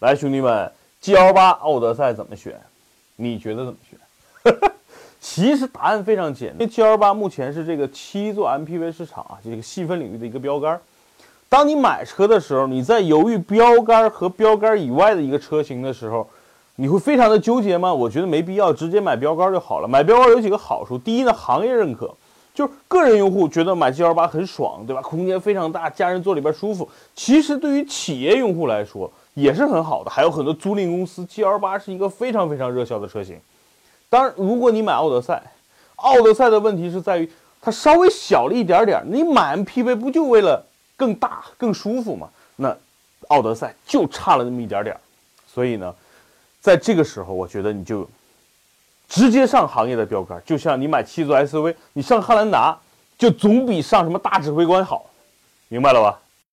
来，兄弟们，G L 八奥德赛怎么选？你觉得怎么选？其实答案非常简单，因为 G L 八目前是这个七座 M P V 市场啊这个细分领域的一个标杆。当你买车的时候，你在犹豫标杆和标杆以外的一个车型的时候，你会非常的纠结吗？我觉得没必要，直接买标杆就好了。买标杆有几个好处，第一呢，行业认可，就是个人用户觉得买 G L 八很爽，对吧？空间非常大，家人坐里边舒服。其实对于企业用户来说也是很好的，还有很多租赁公司，G L 八是一个非常非常热销的车型。当然，如果你买奥德赛，奥德赛的问题是在于它稍微小了一点点。你买 MPV 不就为了更大、更舒服吗？那奥德赛就差了那么一点点。所以呢，在这个时候，我觉得你就直接上行业的标杆，就像你买七座 SUV，你上汉兰达就总比上什么大指挥官好，明白了吧？